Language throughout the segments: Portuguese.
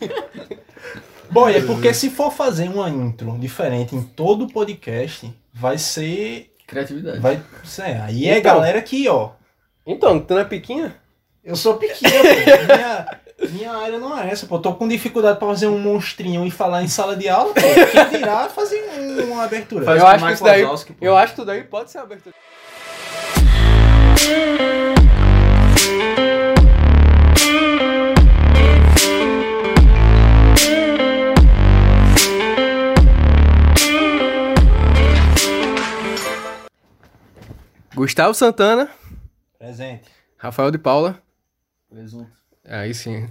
Bom, é porque se for fazer uma intro diferente em todo o podcast, vai ser. Criatividade. Vai ser. Aí é Então. galera que, ó. Então, tu não é piquinha? Eu sou pequeno, pô. Minha, minha área não é essa, pô. Tô com dificuldade pra fazer um monstrinho e falar em sala de aula, pô. Quem dirá fazer um- uma abertura? Faz eu com acho que isso daí, Wazowski, pô. eu acho que isso daí pode ser abertura. Gustavo Santana, Presente. Rafael de Paula, Presunto. aí sim.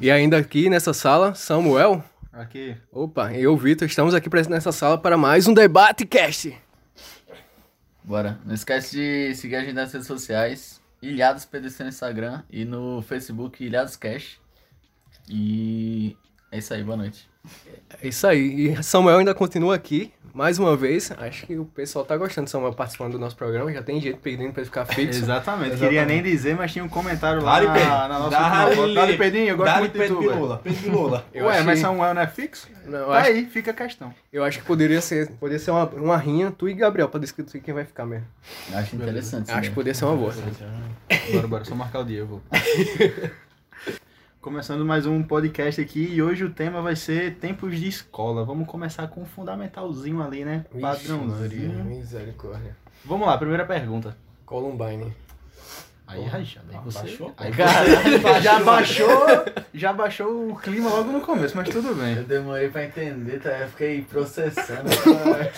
E ainda aqui nessa sala, Samuel. Aqui. Opa, e eu, Vitor, estamos aqui nessa sala para mais um debate cast. Bora. Não esquece de seguir a gente nas redes sociais. Ilhados PDC no Instagram e no Facebook Ilhados Cash. E é isso aí, boa noite. É isso aí. E Samuel ainda continua aqui, mais uma vez. Acho que o pessoal tá gostando de Samuel participando do nosso programa. Já tem gente pedindo pra ele ficar fixo. Exatamente. Queria nem dizer, mas tinha um comentário lá na, na nossa última. Dá-lhe, Pedrinho, eu gosto Dá-lhe muito de Pedro tu, velho. Pilola. Pedro Pilola. Eu Ué, achei- mas Samuel não é fixo? Não, Tá acho, aí, fica a questão. eu acho que poderia ser, poderia ser uma, uma rinha, tu e Gabriel, pra discutir quem vai ficar mesmo. Eu acho interessante. Acho que isso poderia ser uma boa. Bora, bora, só marcar o dia, eu vou. Começando mais um podcast aqui e hoje o tema vai ser tempos de escola. Vamos começar com um fundamentalzinho ali, né? Maria, Padrãozinho. misericórdia. Vamos lá, primeira pergunta. Columbine. Aí, Rajada, aí você... Baixou? Aí você já baixou, já baixou o clima logo no começo, mas tudo bem. Eu demorei pra entender, tá? Eu fiquei processando.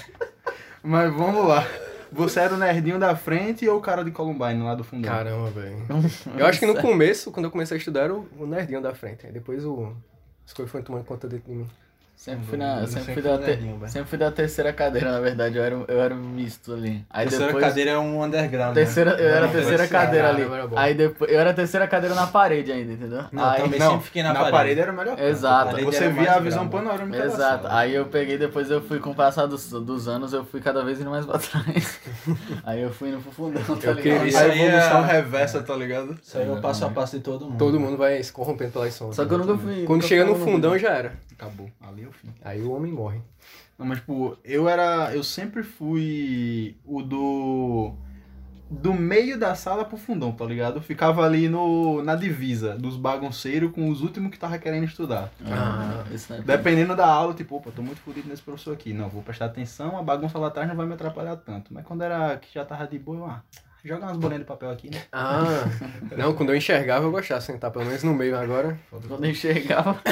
Mas vamos lá. Você era o nerdinho da frente ou o cara de Columbine lá do fundão? Caramba, velho. Eu acho que no começo, quando eu comecei a estudar, era o, o nerdinho da frente. Aí depois o... As coisas foram tomando conta dentro de mim. Sempre fui, na, sempre, sempre fui da te- sempre fui da terceira cadeira, na verdade. Eu era, eu era misto ali. Aí Terceira depois. cadeira é um underground. Terceira, né? eu era a terceira cadeira ali. bom. Aí depois. Eu era a terceira cadeira na parede ainda, entendeu? Não, aí, também Não, sempre fiquei na, na, parede. parede. era o melhor. Exato. Você via a visão panorâmica Exato. Aí eu peguei, depois eu fui, com o passar dos, dos anos, eu fui cada vez indo mais pra trás. aí eu fui indo pro fundão, tá ligado? Isso a aí é- evolução reversa, tá ligado? Isso aí é o passo a passo de todo mundo. Todo mundo vai se corrompendo pelas sombras. Só que eu nunca fui. Quando chega no fundão já era. Acabou. Ali é o fim. Aí o homem morre. Não, mas tipo, eu era. Eu sempre fui o do. Do meio da sala pro fundão, tá ligado? Eu ficava ali no, na divisa dos bagunceiros com os últimos que tava querendo estudar. Ah, isso é Dependendo da aula, tipo, opa, tô muito fodido nesse professor aqui. Não, vou prestar atenção, a bagunça lá atrás não vai me atrapalhar tanto. Mas quando era que já tava de boa, eu, ah, joga umas bolinhas de papel aqui, né? Ah, não, quando eu enxergava eu gostava de sentar pelo menos no meio agora. Quando eu enxergava.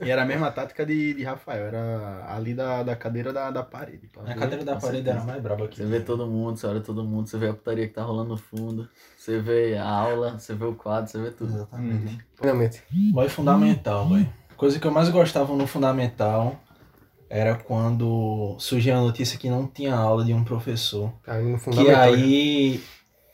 E era a mesma tática de, de Rafael, era ali da, da cadeira da, da parede. A cadeira da parede certeza. era mais braba aqui. Você vê todo mundo, você olha todo mundo, você vê a putaria que tá rolando no fundo, você vê a aula, você vê o quadro, você vê tudo. Exatamente. Uhum. Finalmente. Boy fundamental, boy. Coisa que eu mais gostava no fundamental era quando surgia a notícia que não tinha aula de um professor. No Que aí.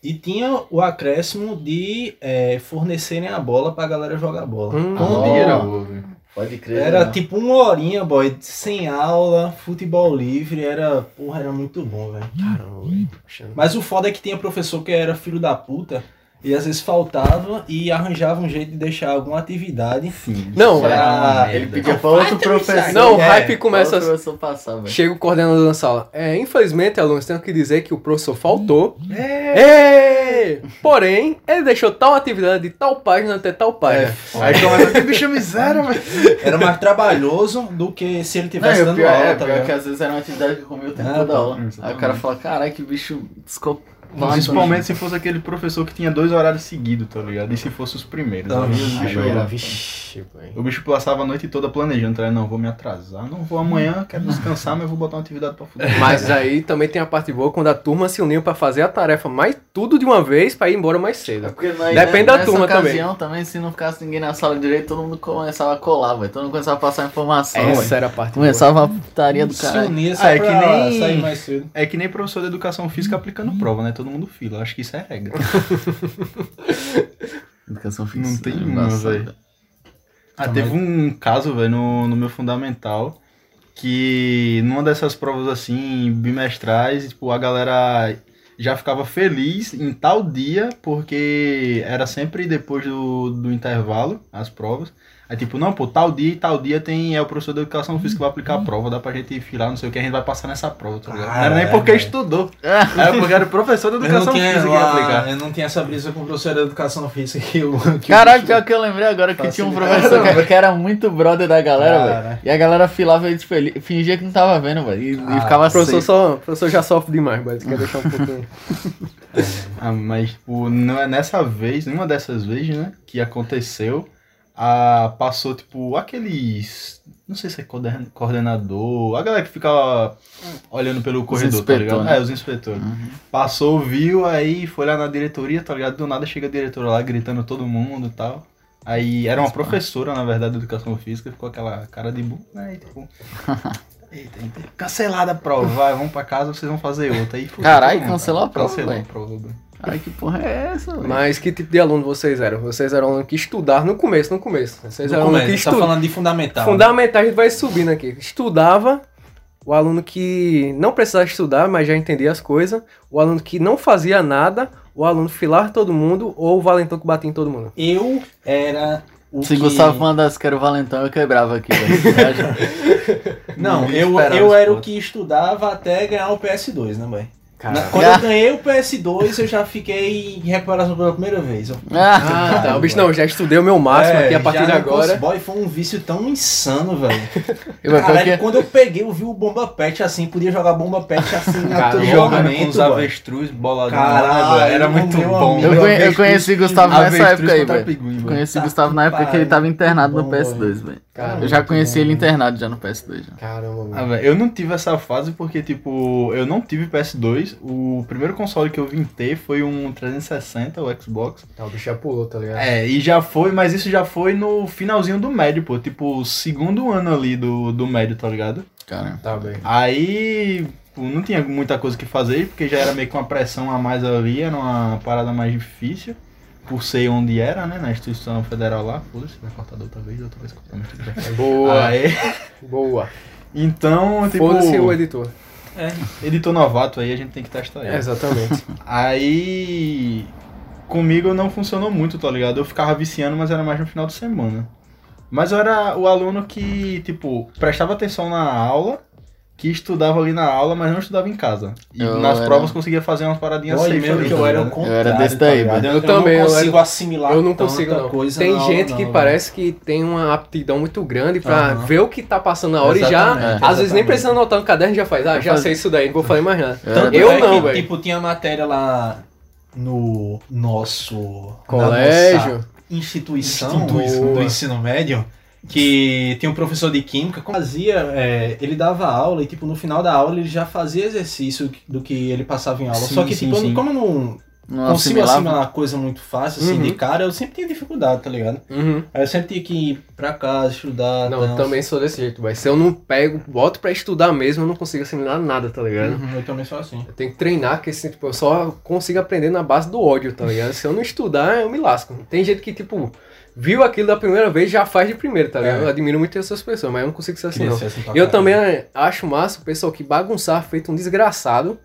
E tinha o acréscimo de é, fornecerem a bola pra galera jogar bola. Hum. Velho. Pode crer. Era né? tipo uma horinha, boy, sem aula, futebol livre, era. Porra, era muito bom, velho. Caramba. Mas o foda é que tinha professor que era filho da puta e às vezes faltava e arranjava um jeito de deixar alguma atividade. Sim. Não, Pra- Ah, ele pedia pra outro professor. Não, o É, hype começa. Professor passar, velho. Chega o coordenador na sala. É, infelizmente, alunos, tenho que dizer que o professor faltou. É. É. Porém, ele deixou tal atividade de tal página até tal página. Aí começa, que bicho miséria, velho. Era mais trabalhoso do que se ele Não, tivesse e o dando pior, aula, é, tá pior que ligado? às vezes era uma atividade que comia o tempo Ah, toda pô, aula. Aí o exatamente. cara fala, caralho, que bicho desculpa. Principalmente se fosse aquele professor que tinha dois horários seguidos, tá ligado? E se fosse os primeiros. Então, aí o aí bicho era- Vixe. O bicho passava a noite toda planejando, tá? Não, vou me atrasar, não vou amanhã, quero descansar, mas vou botar uma atividade pra fuder. Mas aí também tem a parte boa quando a turma se uniu pra fazer a tarefa mais tudo de uma vez pra ir embora mais cedo. Porque nós, Depende da nessa turma ocasião, também. se não ficasse ninguém na sala direito, todo mundo começava a colar, velho. Todo mundo começava a passar informação. Essa era a parte Começava a putaria do Se caralho. unia só Ah, é pra que nem- sair mais cedo. É que nem professor de educação física aplicando prova, né? Todo mundo fila. Acho que isso é regra. Educação física. Não tem é uma, velho. Ah, teve um caso, velho, no, no meu fundamental, que numa dessas provas assim, bimestrais, tipo, a galera já ficava feliz em tal dia, porque era sempre depois do, do intervalo, as provas. Aí tipo, não, pô, tal dia e tal dia tem, é o professor de educação física que vai aplicar a prova, dá pra gente ir lá, não sei o que, a gente vai passar nessa prova, tá ligado? não era nem Ah, porque é, estudou, era porque era o professor de Eu educação tinha, física que ia aplicar. eu não tinha essa brisa com o professor de educação física que o. Que Caralho, o pior que eu lembrei agora que tinha um professor que, que era muito brother da galera, velho. E a galera filava e tipo, ele fingia que não tava vendo, velho. E, e Ah, ficava O professor, só, o professor já sofre demais, mas quer deixar um pouquinho. Ah, mas, tipo, não é nessa vez, nenhuma dessas vezes, né, que aconteceu, a, passou, tipo, aqueles, não sei se é coorden- coordenador, a galera que fica olhando pelo corredor, tá ligado? né? É, os inspetores. Uhum. Passou, viu, aí foi lá na diretoria, tá ligado? Do nada chega a diretora lá gritando todo mundo e tal. Aí era uma professora, na verdade, de educação física, ficou aquela cara de bu, né? E, tipo, eita, cancelada a prova, vai, vamos pra casa, vocês vão fazer outra. Aí, Caralho, cancelou a prova, Cancelou velho. a prova, velho. Ai, que porra é essa, velho? Mas que tipo de aluno vocês eram? Vocês eram aluno que estudavam no começo, no começo. Vocês No eram aluno que começo, tá estudavam. falando de fundamental. né? Fundamental, a gente vai subindo aqui. Estudava, o aluno que não precisava estudar, mas já entendia as coisas, o aluno que não fazia nada, o aluno filar todo mundo, ou o valentão que batia em todo mundo. Eu era o Se que... Gustavo mandasse que era o Valentão, eu quebrava aqui. Não, eu, eu era o que estudava até ganhar o PS2, né, boy? Cara. Quando eu ganhei o PS2, eu já fiquei em recuperação pela primeira vez. Eu- Ah, Ah, tá. O bicho não, já estudei o meu máximo É, aqui a partir já de não agora. Boy, foi um vício tão insano, velho. Caralho, que- quando eu peguei, eu vi o bomba pet assim, podia jogar bomba pet assim a Cara, todo Jogando com momento, os avestruz boladão. Caralho, né, velho? era muito bom. amigo. eu, conhe- eu conheci Gustavo nessa época aí, velho. Conheci Tá Gustavo na época que ele tava internado no bom, PS2, velho. Caramba, Eu já conheci ele internado já no PS2. Já. Caramba, Ah, mano. velho, eu não tive essa fase porque, tipo, eu não tive PS2. O primeiro console que eu vim ter foi um 360, o Xbox. Tá, o bicho já pulou, tá ligado? É, e já foi, mas isso já foi no finalzinho do médio, pô. Tipo, segundo ano ali do, do médio, tá ligado? Cara. Tá bem. Aí, pô, não tinha muita coisa que fazer, porque já era meio que uma pressão a mais ali, era uma parada mais difícil. Por ser onde era, né? Na instituição federal lá. Foda-se, vai cortar da outra vez, outra vez cortar, mas tudo bem. Boa, Aí, boa. então, tipo, Foda-se o editor. editor novato aí, a gente tem que testar ele. É, exatamente. Aí comigo não funcionou muito, tá ligado? Eu ficava viciando, mas era mais no final de semana. Mas eu era o aluno que, tipo, prestava atenção na aula, que estudava ali na aula, mas não estudava em casa. E Eu nas era- provas conseguia fazer umas paradinhas Boy, safe mesmo tá eu era o contrário, Eu era desse tá daí, velho. Eu, Eu também, não eu consigo assimilar Eu não consigo, não. coisa Tem na aula, gente que não, parece que tem uma aptidão muito grande pra ver o que tá passando na hora e já, Exatamente, às vezes nem exatamente. precisa anotar no caderno já faz. Ah, já sei isso daí, não vou fazer mais nada. Eu era Tanto Eu é não, que, velho. Tipo, tinha matéria lá no nosso... Colégio. instituição, Instituição. do ensino médio, que tinha um professor de química, fazia, é, ele dava aula e tipo no final da aula ele já fazia exercício do que ele passava em aula. Sim, Só que sim, tipo, sim. como não Não consigo assimilava. assimilar coisa muito fácil assim Uhum. de cara, eu sempre tinha dificuldade, tá ligado? Uhum. Aí eu sempre tinha que ir pra casa, estudar. Não, eu também sou desse jeito, mas se eu não pego, boto pra estudar mesmo, eu não consigo assimilar nada, tá ligado? Uhum, eu também sou assim. Eu tenho que treinar, que assim, tipo, eu só consigo aprender na base do ódio, tá ligado? Se eu não estudar, eu me lasco. Tem gente que, tipo, viu aquilo da primeira vez já faz de primeira, tá ligado? É. Eu admiro muito essas pessoas, mas eu não consigo ser assim, não. ser assim Eu também acho massa o pessoal que bagunçar feito um desgraçado,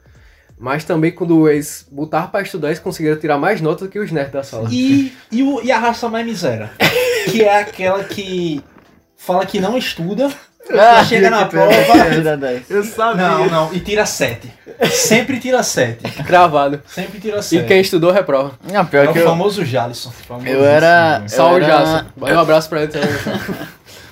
mas também quando eles botar pra estudar, eles conseguiram tirar mais notas do que os nerds da sala. E, e, o, e a raça mais miséria. que é aquela que fala que não estuda, Ah, chega na é prova. Eu sabia. Não, não, e tira 7. Sempre tira 7. Cravado. Sempre tira E 7. quem estudou, reprova. Não, É pior o que eu, famoso Jalisson. eu era. eu Salve, era- Jason. Vai um abraço pra ele também.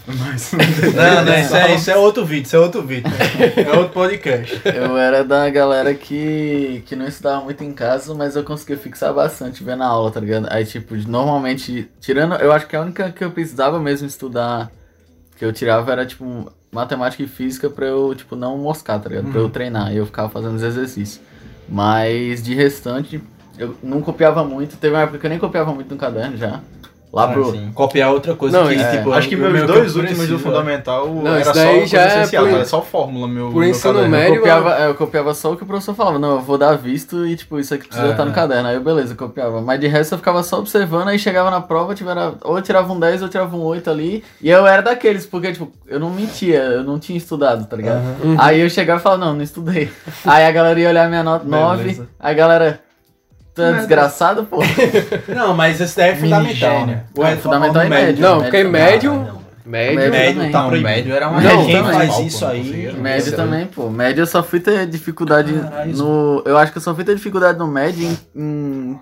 Mas... Não, não, isso é, isso é outro vídeo, isso é outro vídeo. É outro podcast. Eu era da galera que, que não estudava muito em casa, mas eu conseguia fixar bastante vendo a aula, tá ligado? Aí, tipo, normalmente, tirando, eu acho que a única que eu precisava mesmo estudar, que eu tirava era, tipo, matemática e física pra eu, tipo, não moscar, tá ligado? Pra eu treinar, e eu ficava fazendo os exercícios. Mas, de restante, eu não copiava muito, teve uma época que eu nem copiava muito no caderno já. Lá pro... sim. Copiar outra coisa Não, que, é, tipo, Acho que eu- meus meu dois que eu últimos do preciso, fundamental Não, era isso só já é por- era só fórmula meu. por meu ensino caderno. médio, Eu copiava, eu copiava só o que o professor falava, não, eu vou dar visto e tipo, isso aqui precisa É, estar no é. caderno. Aí eu, beleza, eu copiava. Mas de resto eu ficava só observando, aí chegava na prova, tivera, ou eu tirava um 10 ou eu tirava um 8 ali. E eu era daqueles, porque tipo, eu não mentia, eu não tinha estudado, tá ligado? Aí eu chegava e falava, não, não estudei. aí a galera ia olhar minha nota 9, Beleza. aí a galera. Tu é desgraçado, pô. Não, mas esse daí é fundamental, né? Não, é fundamental o é médio. Não, médio porque médio. Médio. Médio Médio tá Não, proibido. médio era uma Não, quem também. faz isso pô, aí. conseguia. Médio Isso também, pô. Médio eu só fui ter dificuldade Caralho, no. Eu acho que eu só fui ter dificuldade no médio em, em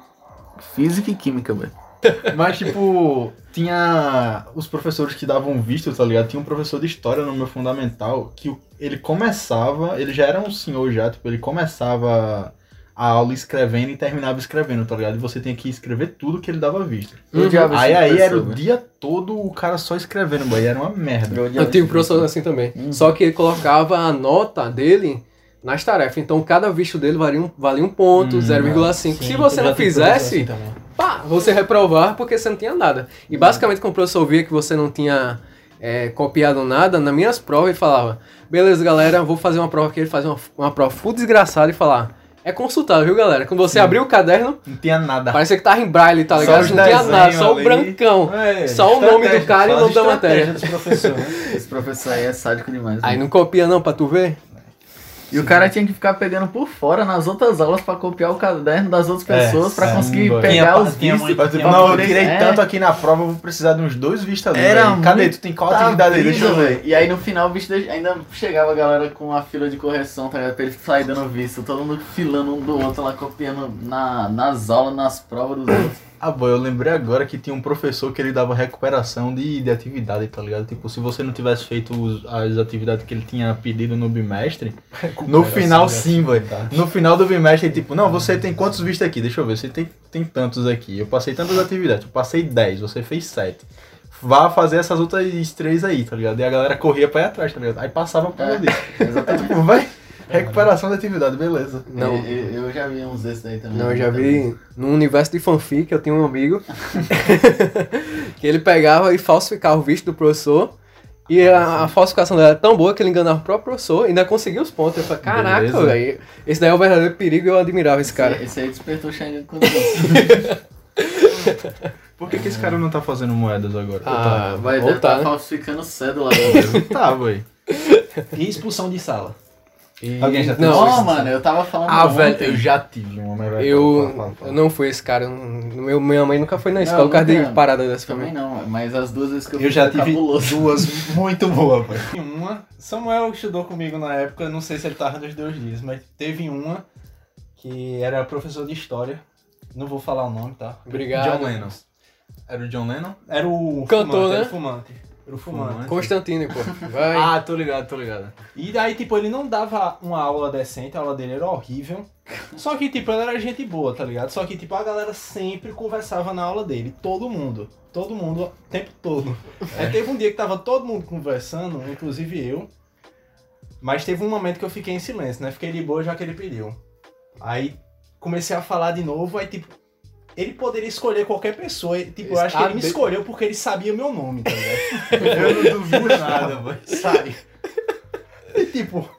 física e química, velho. Mas, tipo, tinha os professores que davam visto, tá ligado? Tinha um professor de história no meu fundamental que o- ele começava, ele já era um senhor já, tipo, ele começava a aula escrevendo e terminava escrevendo, tá ligado? E você tinha que escrever tudo que ele dava odiava esse Aí aí professor, era o dia todo o cara só escrevendo, boy, era uma merda. Eu tive um professor assim também. Só que ele colocava a nota dele nas tarefas. Então cada visto dele valia um, valia um ponto, Hum, 0,5. Sim, Se você não fizesse, assim pá, você reprovar porque você não tinha nada. E basicamente, quando o professor via que você não tinha é, copiado nada, nas minhas provas ele falava: beleza, galera, vou fazer uma prova aqui. Ele fazia uma, uma prova full desgraçada e falar: é consultável, viu, galera? Quando você abriu o caderno, Não tinha nada. parecia que tava em braille, tá ligado? Não tinha nada, só o brancão. É, Só o nome do cara e o nome da matéria. dos né? Esse professor aí é sádico demais. Aí velho. não copia não, pra tu ver? E o cara tinha que ficar pegando por fora nas outras aulas pra copiar o caderno das outras É, pessoas pra sim, conseguir boy. pegar Tinha- os tinha vistos. muito- tipo, não, eu tirei é. tanto aqui na prova, eu vou precisar de uns dois vistos ali. Era velho. Cadê? muito Tu tem qual atividade aí? Deixa eu ver. E aí no final o bicho ainda chegava a galera com a fila de correção, tá ligado? Pra ele sair dando visto, todo mundo filando um do outro lá, copiando na, nas aulas, nas provas dos outros. Ah, boy, eu lembrei agora que tinha um professor que ele dava recuperação de, de atividade, tá ligado? Tipo, se você não tivesse feito os- as atividades que ele tinha pedido no bimestre, no final sim, velho. No final do bimestre, tipo, não, você tem quantos vistos aqui? Deixa eu ver, você tem, tem tantos aqui. Eu passei tantas atividades, eu passei 10, você fez 7. Vá fazer essas outras três aí, tá ligado? E a galera corria pra ir atrás, tá ligado? Aí passava por É, disso. Aí, Exatamente. tipo, vai, recuperação de atividade, beleza. Não. Eu, eu já vi uns desses daí também. Não, eu já vi no universo de fanfic, eu tinha um amigo que ele pegava e falsificava o visto do professor. E a, a falsificação dela era tão boa que ele enganava o próprio professor e ainda conseguia os pontos. Eu falei, caraca, velho. Esse daí é o verdadeiro perigo e eu admirava esse cara. Esse, esse aí despertou o Xangan Deus. Por que, que esse cara não tá fazendo moedas agora? Ah, Vai tá voltar, né? falsificando cédula. né? Tá, boy. E expulsão de sala. E- Alguém já Não, Não, isso- mano, eu tava falando Ah, ontem. velho, Eu já tive uma, mas vai Eu, fala, fala, fala. eu não fui esse cara. eu não- Meu, minha mãe nunca foi na escola por causa de parada dessa Também família. não, mas as duas vezes que eu, Eu fui já tive cabuloso. duas muito boas, velho. Teve Uma, Samuel estudou comigo na época, não sei se ele tava nos dois dias, mas teve uma que era professor de história. Não vou falar o nome, tá? Obrigado. John Lennon. Era o John Lennon? Era o Cantor, fumante, né? Era o fumante. Era o fumante. Fumante. Constantino, pô. Vai. Ah, tô ligado, tô ligado. E daí, tipo, ele não dava uma aula decente, a aula dele era horrível. Só que, tipo, ele era gente boa, tá ligado? Só que, tipo, a galera sempre conversava na aula dele. Todo mundo. Todo mundo, o tempo todo. Aí teve um dia que tava todo mundo conversando, inclusive eu. Mas teve um momento que eu fiquei em silêncio, né? Fiquei de boa já que ele pediu. Aí comecei a falar de novo, aí, tipo, ele poderia escolher qualquer pessoa. e, Tipo, eu acho que ele me Está de- escolheu porque ele sabia meu nome, tá ligado? Eu não duvido nada, boy. Sai. E tipo,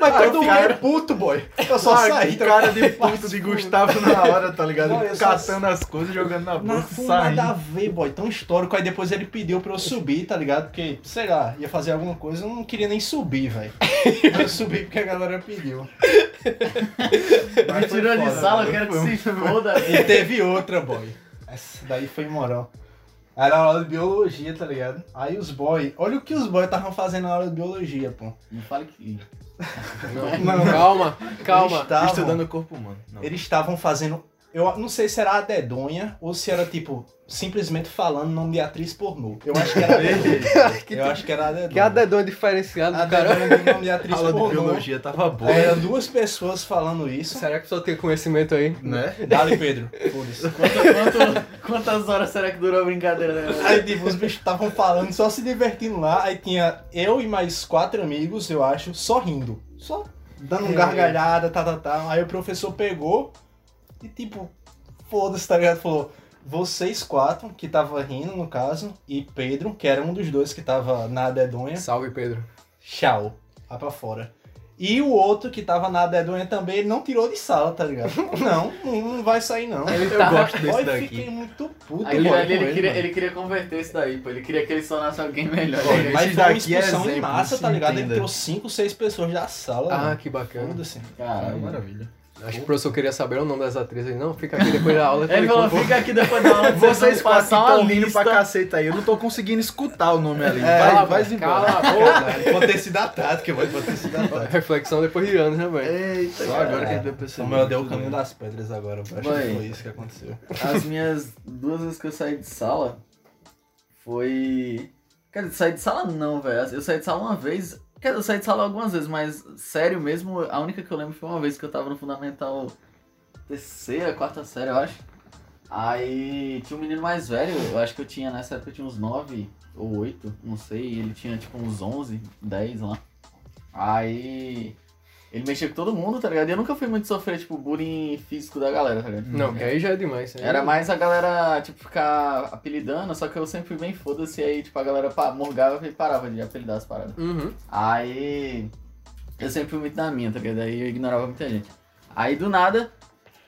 mas Ah, todo mundo fiquei é puto, boy. Eu só Ah, saí. cara de puto de Gustavo na hora, tá ligado? Não, eu só- Catando as coisas, jogando na bolsa, fundo nada a ver, boy. Tão histórico. Aí depois ele pediu pra eu subir, tá ligado? Porque, sei lá, ia fazer alguma coisa, eu não queria nem subir, velho. Eu subi porque a galera pediu. Me tirou de sala, eu quero que se foda. E teve outra, boy. Essa daí foi moral. Era aula de biologia, tá ligado? Aí os boy, olha o que os boy estavam fazendo na aula de biologia, pô. Não fale que. Não, calma, calma. Eles tavam- Estudando o corpo humano. Não. Eles estavam fazendo. Eu não sei se era a dedonha ou se era tipo simplesmente falando nome de atriz pornô. Eu acho que era a dedonha. Eu acho que era a dedonha. Que a dedão diferenciado A do cara. dedonha de nome de A atriz aula de pornô. biologia tava boa, Eram duas pessoas falando isso. Será que só tem conhecimento aí? né? Dali, Pedro. Quanto- quanto- quantas horas será que durou a brincadeira? né? Aí, tipo, os bichos estavam falando, só se divertindo lá. Aí tinha eu e mais quatro amigos, eu acho, só rindo. Só dando um gargalhada, tá, tá, tá. Aí o professor pegou e, tipo, foda-se, tá ligado? Falou, vocês quatro, que tava rindo, no caso, e Pedro, que era um dos dois que tava na dedonha, Salve, Pedro. tchau, vai pra fora. E o outro que tava na dedonha também, ele não tirou de sala, tá ligado? Não, não, vai sair não. Ele Eu tava- gosto desse Boy, daqui. fiquei muito puto, Aí ele, ele, ele queria, ele queria converter isso daí, pô. Ele queria que ele sonasse alguém melhor. Ele- mas Esses foi uma daqui é expulsão em massa, tá ligado? Ele entenda. tirou 5, 6 pessoas da sala. Ah, mano. que bacana. Foda-se. Ah, Caralho, maravilha. Acho que o professor queria saber o nome das atrizes. Não, fica aqui depois da aula. que Ele falou, fica aqui depois da aula. que Vocês quatro que estão rindo pra caceta aí. Eu não tô conseguindo escutar o nome ali. É, vai, Cala, vai embora. Cala a boca, velho. Pode ter sido a tática, vai pode ter sido a tática. Reflexão depois de anos, né, velho? Eita, Só agora que a gente vai perceber. Samuel deu o caminho das pedras agora, eu acho que foi isso que aconteceu. As minhas duas vezes que eu saí de sala foi. Quer dizer, saí de sala não, velho. Eu saí de sala uma vez. Eu saí de sala algumas vezes, mas sério mesmo, a única que eu lembro foi uma vez que eu tava no fundamental terceira, quarta série, eu acho. Aí tinha um menino mais velho, eu acho que eu tinha nessa época eu tinha uns 9 ou 8, não sei, ele tinha tipo uns 11, 10 lá. Aí ele mexia com todo mundo, tá ligado? E eu nunca fui muito sofrer, tipo, bullying físico da galera, tá ligado? Não, que aí já é demais. né? Era mais a galera, tipo, ficar apelidando, só que eu sempre fui bem foda-se, aí, tipo, a galera morgava e parava de apelidar as paradas. Uhum. Aí, eu sempre fui muito na minha, tá ligado? Aí eu ignorava muita gente. Aí, do nada,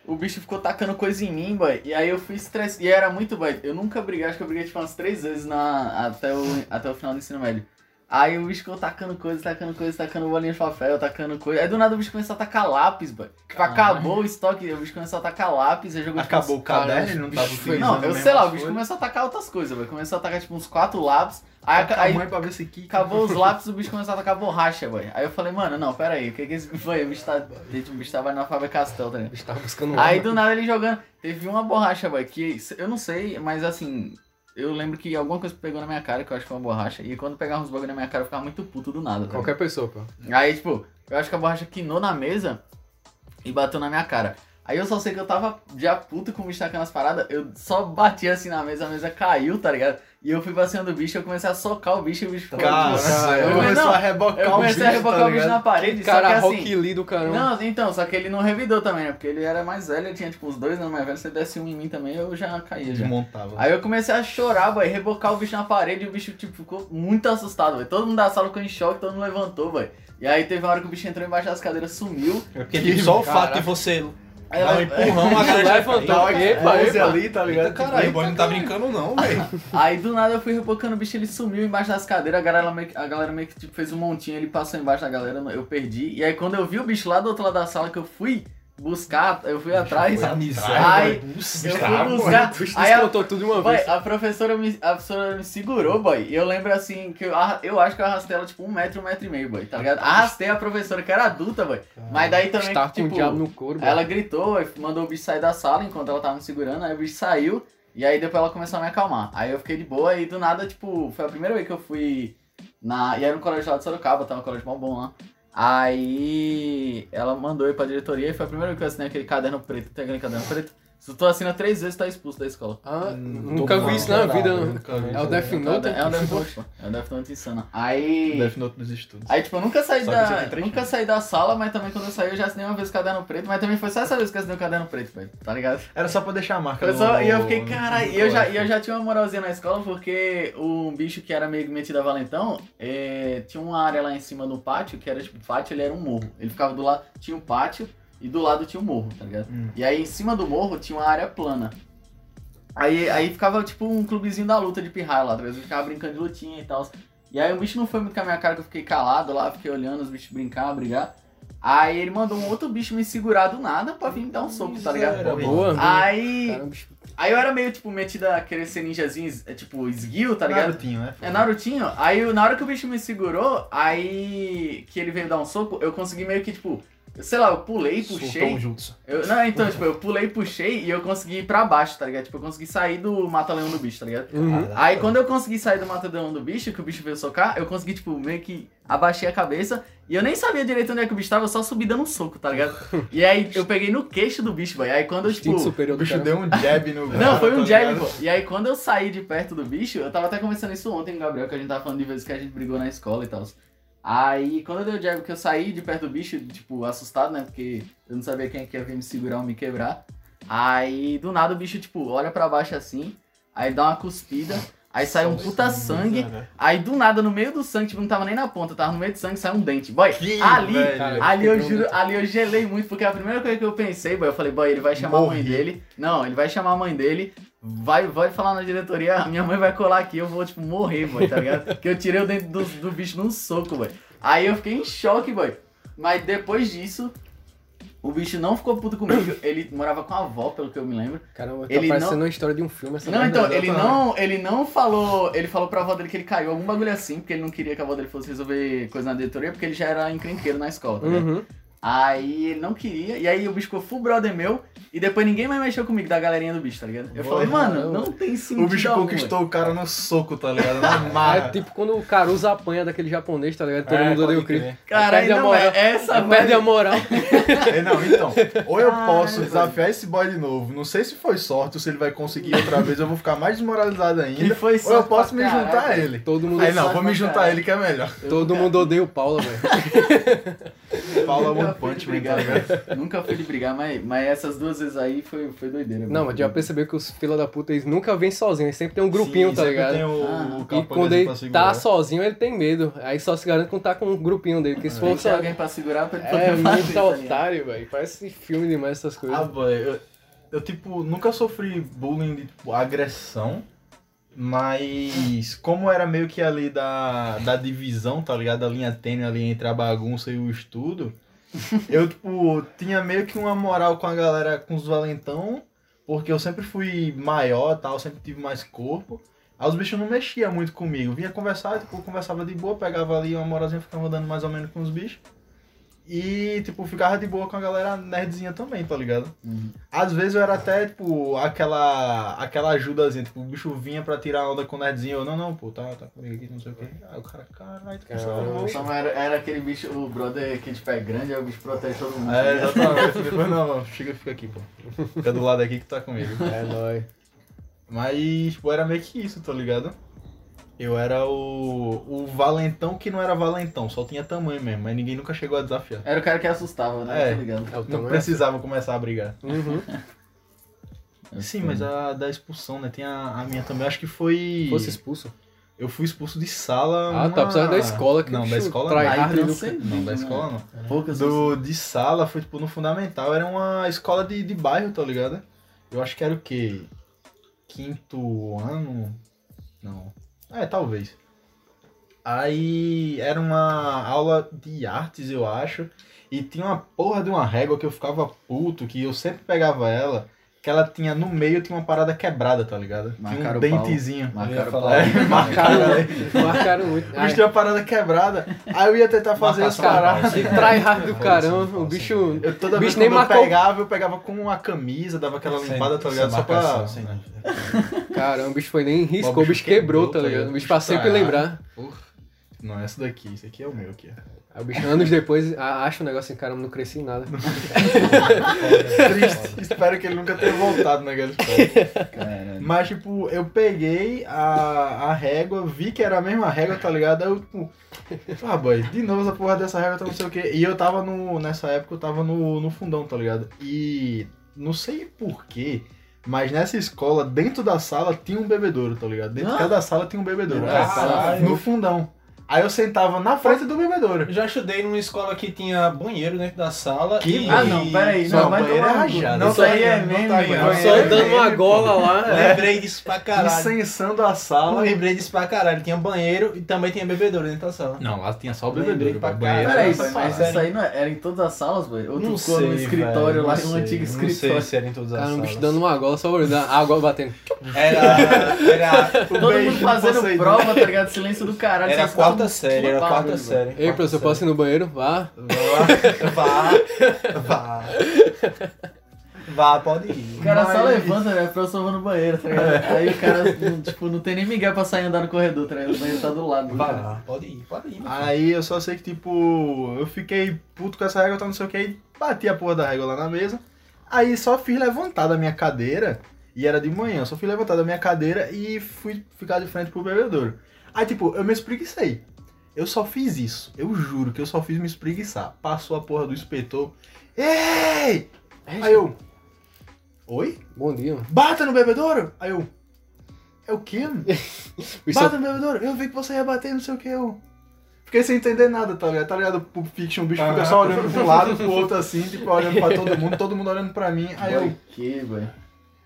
o bicho ficou tacando coisa em mim, boy, e aí eu fui estressado. E era muito, boy, eu nunca briguei, acho que eu briguei, tipo, umas três vezes na, até, o, até o final do ensino médio. Aí o bicho ficou tacando coisa, tacando coisa, tacando bolinha de papel, tacando coisa. Aí do nada o bicho começou a tacar lápis, boy. Tipo, Caralho. acabou o estoque, o bicho começou a tacar lápis, aí jogou tipo, Acabou o Caralho, caderno, ele não bicho tava utilizando não, eu sei lá, o bicho começou a atacar outras coisas, velho. Começou a atacar tipo uns quatro lápis. Aí, a aí mãe pra ver se aqui. acabou os lápis, o bicho começou a atacar borracha, velho. Aí eu falei, mano, não, pera aí, o que que esse foi? O bicho tá. O bicho tava na Faber Castell, tá ligado? A gente tava buscando um Aí do nada ele jogando. Teve uma borracha, velho, que eu não sei, mas assim. Eu lembro que alguma coisa pegou na minha cara, que eu acho que foi uma borracha. E quando pegava uns bagulho na minha cara, eu ficava muito puto do nada, tá? Qualquer pessoa, pô. Aí, tipo, eu acho que a borracha quinou na mesa e bateu na minha cara. Aí eu só sei que eu tava já puto com o bicho tacando as paradas, eu só bati assim na mesa, a mesa caiu, tá ligado? E eu fui pra cima do bicho, eu comecei a socar o bicho e o bicho ficou... Cara, eu eu comecei, a rebocar eu o comecei bicho, a rebocar tá o bicho na parede, só Cara, que assim... Rock Lee do caramba. Não, então, só que ele não revidou também, né? Porque ele era mais velho, ele tinha tipo uns dois anos mais velho, se ele desse um em mim também, eu já caía já. Desmontava. Aí eu comecei a chorar, boy, rebocar o bicho na parede e o bicho, tipo, ficou muito assustado, boy. Todo mundo da sala ficou em choque, todo mundo levantou, boy. E aí teve uma hora que o bicho entrou embaixo das cadeiras, sumiu. É porque tipo, só o fato de você Aí dar um ela- empurrão, a já Levantou, Epa, ali, tá ligado? Caralho, o boy não tá brincando não, velho. Aí do nada eu fui rebocando o bicho, ele sumiu embaixo das cadeiras, a galera meio que, a galera meio que tipo, fez um montinho, ele passou embaixo da galera, eu perdi. E aí quando eu vi o bicho lá do outro lado da sala que eu fui buscar, eu fui atrás. Foi a miséria, Aí velho. eu fui buscar. Bicho Aí a, tudo de uma Boy, vez. a professora me, a professora me segurou, boy. E eu lembro assim, que eu, eu acho que eu arrastei ela tipo um metro, um metro e meio, boy, tá ligado? Arrastei a professora, que era adulta, boy. Mas daí também, Estava com o tipo, diabo no couro, Aí ela gritou, mandou o bicho sair da sala enquanto ela tava me segurando, aí o bicho saiu, e aí depois ela começou a me acalmar. Aí eu fiquei de boa e do nada, tipo, foi a primeira vez que eu fui na. E era um colégio lá de Sorocaba, tava um colégio mó bom lá. Aí ela mandou ir pra diretoria e foi a primeira vez que eu assinei aquele caderno preto. Tem aquele caderno preto? Se tu assina três vezes, tá expulso da escola. Ah, Hum, nunca vi isso na vida. não. nunca vi É o. Death Note? É um Death Note, pô. É um Death Note insano. Aí. Death Note nos estudos. Aí, tipo, eu nunca saí da. Nunca saí da sala, mas também quando eu saí eu já assinei uma vez o caderno preto, mas também foi só essa vez que eu assinei o caderno preto, velho. Tá ligado? Era só pra deixar a marca Eu só- no- e eu fiquei, no e eu já, e eu já tinha uma moralzinha na escola porque o bicho que era meio metido a valentão, eh, tinha uma área lá em cima no pátio, que era tipo, o pátio ele era um morro. Ele ficava do lado, tinha um pátio e do lado tinha um morro, tá ligado? Hum. E aí em cima do morro tinha uma área plana. Aí, aí ficava tipo um clubezinho da luta de pirraia lá, tá ligado? Eu ficava brincando de lutinha e tal. E aí o bicho não foi muito com a minha cara, que eu fiquei calado lá, fiquei olhando os bichos brincar, brigar. Aí ele mandou um outro bicho me segurar do nada pra vir me dar um soco, tá ligado? Boa. Aí. Caramba. Aí eu era meio, tipo, metida a querer ser ninjazinho, é, tipo, esguio, tá ligado? Narutinho, né? É Narutinho. Aí na hora que o bicho me segurou, aí que ele veio dar um soco, eu consegui meio que, tipo, sei lá, eu pulei, Soltou puxei. um. Eu, não, então, tipo, eu pulei, puxei e eu consegui ir pra baixo, tá ligado? Tipo, eu consegui sair do mata-leão do bicho, tá ligado? Uhum. Aí quando eu consegui sair do mata-leão do bicho, que o bicho veio socar, eu consegui, tipo, meio que abaixei a cabeça e eu nem sabia direito onde é que o bicho tava, eu só subi dando um soco, tá ligado? E aí eu peguei no queixo do bicho, boy. Aí quando eu, tipo. Superior O bicho cara. deu um jab no Não, foi um tá jab, ligado? pô. E aí quando eu saí de perto do bicho, eu tava até conversando isso ontem com o Gabriel, que a gente tava falando de vezes que a gente brigou na escola e tal. Aí quando eu dei o jab que eu saí de perto do bicho, tipo, assustado, né? Porque eu não sabia quem é que ia vir me segurar ou me quebrar. Aí do nada o bicho, tipo, olha pra baixo assim, aí dá uma cuspida, aí sai um puta sangue. Aí do nada, no meio do sangue, tipo, não tava nem na ponta, tava no meio do sangue, sai um dente. Boy, Que ali, velho. Ali eu juro, muito. ali eu gelei muito, porque a primeira coisa que eu pensei, boy, eu falei, boy, ele vai chamar a mãe dele. Não, ele vai chamar a mãe dele, vai, vai falar na diretoria, a minha mãe vai colar aqui, eu vou, tipo, morrer, boy, tá ligado? Porque eu tirei o dente do, do bicho num soco, boy. Aí eu fiquei em choque, boy. Mas depois disso, O bicho não ficou puto comigo, ele morava com a avó, pelo que eu me lembro. Caramba, tá Ele parecendo não- uma história de um filme essa Não, então, ele exatamente. não, ele não falou. Ele falou pra avó dele que ele caiu, algum bagulho assim, porque ele não queria que a avó dele fosse resolver coisa na diretoria, porque ele já era encrenqueiro na escola, tá ligado? Uhum. Aí ele não queria, e aí o bicho ficou full brother meu, e depois ninguém mais mexeu comigo da galerinha do bicho, tá ligado? Eu Boa, falei, mano, caramba. não tem sentido. O bicho algum, conquistou o cara no soco, tá ligado? Na É marra. tipo quando o Caruso apanha daquele japonês, tá ligado? Todo É, mundo odeia o. Chris. Cara, perde a não, moral. é essa, Aí perde a moral. É, não, então. Ou eu posso desafiar esse boy de novo. Não sei se foi sorte ou se ele vai conseguir outra vez. Eu vou ficar mais desmoralizado ainda. Que foi ou eu sorte posso me juntar a caralho. ele. Todo mundo, Aí não, sorte vou me juntar a caralho. ele que é melhor. todo mundo odeia o Paulo, velho. Fui Punch de Man, brigar, velho. Nunca fui de brigar, mas, mas essas duas vezes aí foi, foi doideira. Não, mas já percebeu que os fila da puta, eles nunca vêm sozinhos, eles sempre tem um grupinho, Sim, tá ligado? Tem o, Ah, o E quando ele tá sozinho, ele tem medo. Aí só se garante quando tá com um grupinho dele. Porque se for só. alguém pra segurar pra ele É muito tá otário, velho. Parece filme demais essas coisas. Ah, boy, eu, eu, tipo, nunca sofri bullying de tipo, agressão, mas como era meio que ali da, da divisão, tá ligado? A linha tênue ali entre a bagunça e o estudo, eu, tipo, tinha meio que uma moral com a galera, com os valentão, porque eu sempre fui maior tal, sempre tive mais corpo. Aí os bichos não mexiam muito comigo. Vinha conversar, tipo, eu conversava de boa, pegava ali uma moralzinha, ficava andando mais ou menos com os bichos. E, tipo, ficava de boa com a galera nerdzinha também, tá ligado? Uhum. Às vezes eu era até, tipo, aquela, aquela ajudazinha, tipo, o bicho vinha pra tirar onda com o nerdzinho, eu, não, não, pô, tá, tá comigo aqui, não sei o quê. Aí o cara, caralho, tu. Só era, era aquele bicho, o brother que tipo é grande, aí o bicho protege todo mundo. É, exatamente. Depois, não, não, chega, fica aqui, pô. Fica do lado aqui que tá comigo. É nóis. Mas, tipo, era meio que isso, tá ligado? Eu era o, o valentão que não era valentão, só tinha tamanho mesmo, mas ninguém nunca chegou a desafiar. Era o cara que assustava, né? É. Tá ligado? É Não tamanho. precisava começar a brigar. Uhum. Sim, mas a da expulsão, né? Tem a, a minha também, acho que foi. Fosse expulso. Eu fui expulso de sala. Ah, tá, uma- precisava da escola, que Não, da escola não. Do- transcende, Não, da né? escola não. Poucas Do, de sala foi tipo no fundamental, era uma escola de, de bairro, tá ligado? Eu acho que era o quê? Quinto ano? Não. É, talvez. Aí era uma aula de artes, eu acho. E tinha uma porra de uma régua que eu ficava puto, que eu sempre pegava ela, que ela tinha no meio tinha uma parada quebrada, tá ligado? Tinha Marcaram um o pau. dentezinho. Marcaram falar. É, marcaram. Marcaram muito. O bicho tinha uma parada quebrada. Aí eu ia tentar fazer as paradas. Que trai hard do caramba. O bicho. Eu toda O vez bicho nem quando eu marcou- pegava, eu pegava com uma camisa, dava aquela Sem- limpada, tá sem ligado? Só pra. sem- Caramba, o bicho foi nem riscou, O o bicho bicho quebrou, quebrou, tá tá ligado? O bicho pra sempre lembrar. Não, essa daqui, esse aqui é o meu aqui. Aí o bicho, anos depois, acha um negócio assim, caramba, não cresci em nada. Triste. Espero que ele nunca tenha voltado naquela escola. Caralho. Mas, tipo, eu peguei a, a régua, vi que era a mesma régua, tá ligado? Aí eu, tipo, ah, boy, de novo essa porra dessa régua, tá não sei o quê. E eu tava no, nessa época, eu tava no, no fundão, tá ligado? E não sei porquê, mas nessa escola, dentro da sala, tinha um bebedouro, tá ligado? Dentro de cada sala tinha um bebedouro. Ah, É, no fundão. Aí eu sentava na frente do bebedouro. Já estudei numa escola que tinha banheiro dentro da sala. Que- e... Ah, não, peraí, Não, não, vai banheiro é rajado. Não, Não isso aí tá é não meme, tá não. Só é dando uma gola lá. é. Lembrei disso pra caralho. Incensando a sala. lembrei disso pra caralho. Tinha banheiro e também tinha bebedouro dentro da sala. Não, lá tinha só o bebedouro. pra banheiro. Peraí, era mas isso aí não é- era em todas as salas, velho? Ou tu Não ficou sei, no escritório velho, lá, não um antigo Não sei escritório? se era em todas as Cara, um salas. bicho dando uma gola, só olhando, a água batendo. Era, era, O Todo mundo do fazendo prova, tá ligado? Silêncio do caralho. era quarta série, era a quarta série. Ei, professor, posso ir no banheiro? Vá. Vá, vá, vá, pode ir. O cara só levanta, né? O professor vai no banheiro, tá ligado? Aí o cara, não, tipo, não tem nem migué pra sair andar no corredor, tá ligado? O banheiro tá do lado. cara. Vá, pode ir, pode ir. Aí eu só sei que, tipo, eu fiquei puto com essa régua, tá não sei o que, aí bati a porra da régua lá na mesa. Aí só fiz levantar da minha cadeira, e era de manhã, só fiz levantar da minha cadeira e fui ficar de frente pro bebedouro. Aí, tipo, eu me espreguicei. Eu só fiz isso. Eu juro que eu só fiz me espreguiçar. Passou a porra do inspetor. Ei! Aí eu. Oi? Bom dia. Bata no bebedouro? Aí eu. É o quê? Bicho, Bata no bebedouro? Eu vi que você ia bater, não sei o que, eu. Fiquei sem entender nada, tá ligado? Tá ligado? Pulp Fiction, o bicho fica só olhando pro lado, pro outro assim, tipo, olhando pra todo mundo, todo mundo olhando pra mim. Aí eu. Quê, velho?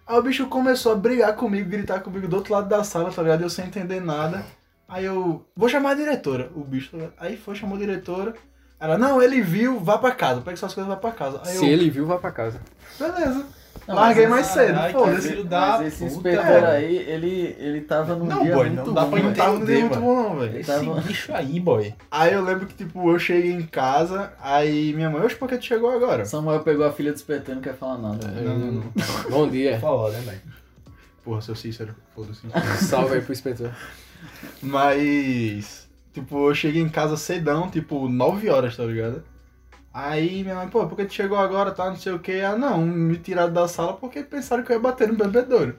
Aí o bicho começou a brigar comigo, gritar comigo do outro lado da sala, tá ligado? Eu sem entender nada. Aí eu. Vou chamar a diretora, o bicho, tá? Aí foi, chamou a diretora. Ela, não, ele viu, vá pra casa. Pega suas coisas e vá pra casa. Aí Se eu, ele viu, vai pra casa. beleza. Não, Larguei mais cedo, foda-se. da Mas esse inspetor velho. aí, ele, ele tava num Não, dia boy, muito não dá bom. Não tava entender, muito bom não, velho. Esse Tava- bicho aí, boy. Aí eu lembro que, tipo, eu cheguei em casa, aí minha mãe, oxe, por que tu chegou agora? Samuel pegou a filha do inspetor e não quer falar nada. Não, não, não. Bom dia. Falou, né, velho? Porra, seu Cícero, foda-se. Salve aí pro inspetor. Mas, tipo, eu cheguei em casa cedão, tipo, 9 horas, tá ligado? Aí minha mãe, pô, por que tu chegou agora, tá, não sei o que. Ah, não, me tiraram da sala porque pensaram que eu ia bater no bebedouro.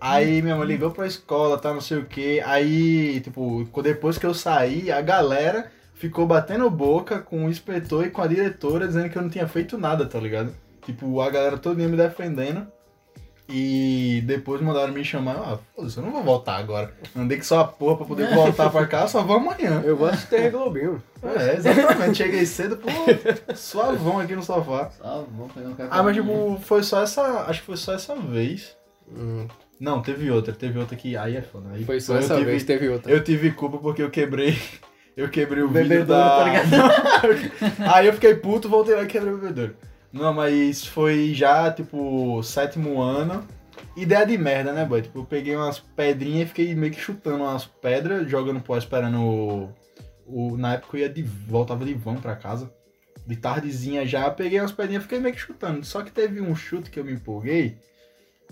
Aí minha mãe ligou pra escola, tá, não sei o que. Aí, tipo, depois que eu saí, a galera ficou batendo boca com o inspetor e com a diretora, dizendo que eu não tinha feito nada, tá ligado? Tipo, a galera toda me defendendo. E depois mandaram me chamar. Ah, foda-se, eu não vou voltar agora. Andei que só a porra pra poder voltar pra cá, só vou amanhã. Eu vou assistir Globinho. É, exatamente. Cheguei cedo, pô, suavão aqui no sofá. Pegar um café. Ah, mas tipo, foi só essa. Acho que foi só essa vez. Hum, Não, teve outra. Teve outra que. Aí é foda. Aí foi só essa tive, vez, teve outra. Eu tive culpa porque eu quebrei. Eu quebrei o vidro Bebedouro, da. tá ligado? Aí eu fiquei puto, voltei lá e quebrei o bebedouro. Não, mas foi já, tipo, sétimo ano. Ideia de merda, né, boy? Tipo, eu peguei umas pedrinhas e fiquei meio que chutando umas pedras, jogando pó, esperando o, o- Na época eu ia de. voltava de vão pra casa. De tardezinha já, peguei umas pedrinhas e fiquei meio que chutando. Só que teve um chute que eu me empolguei.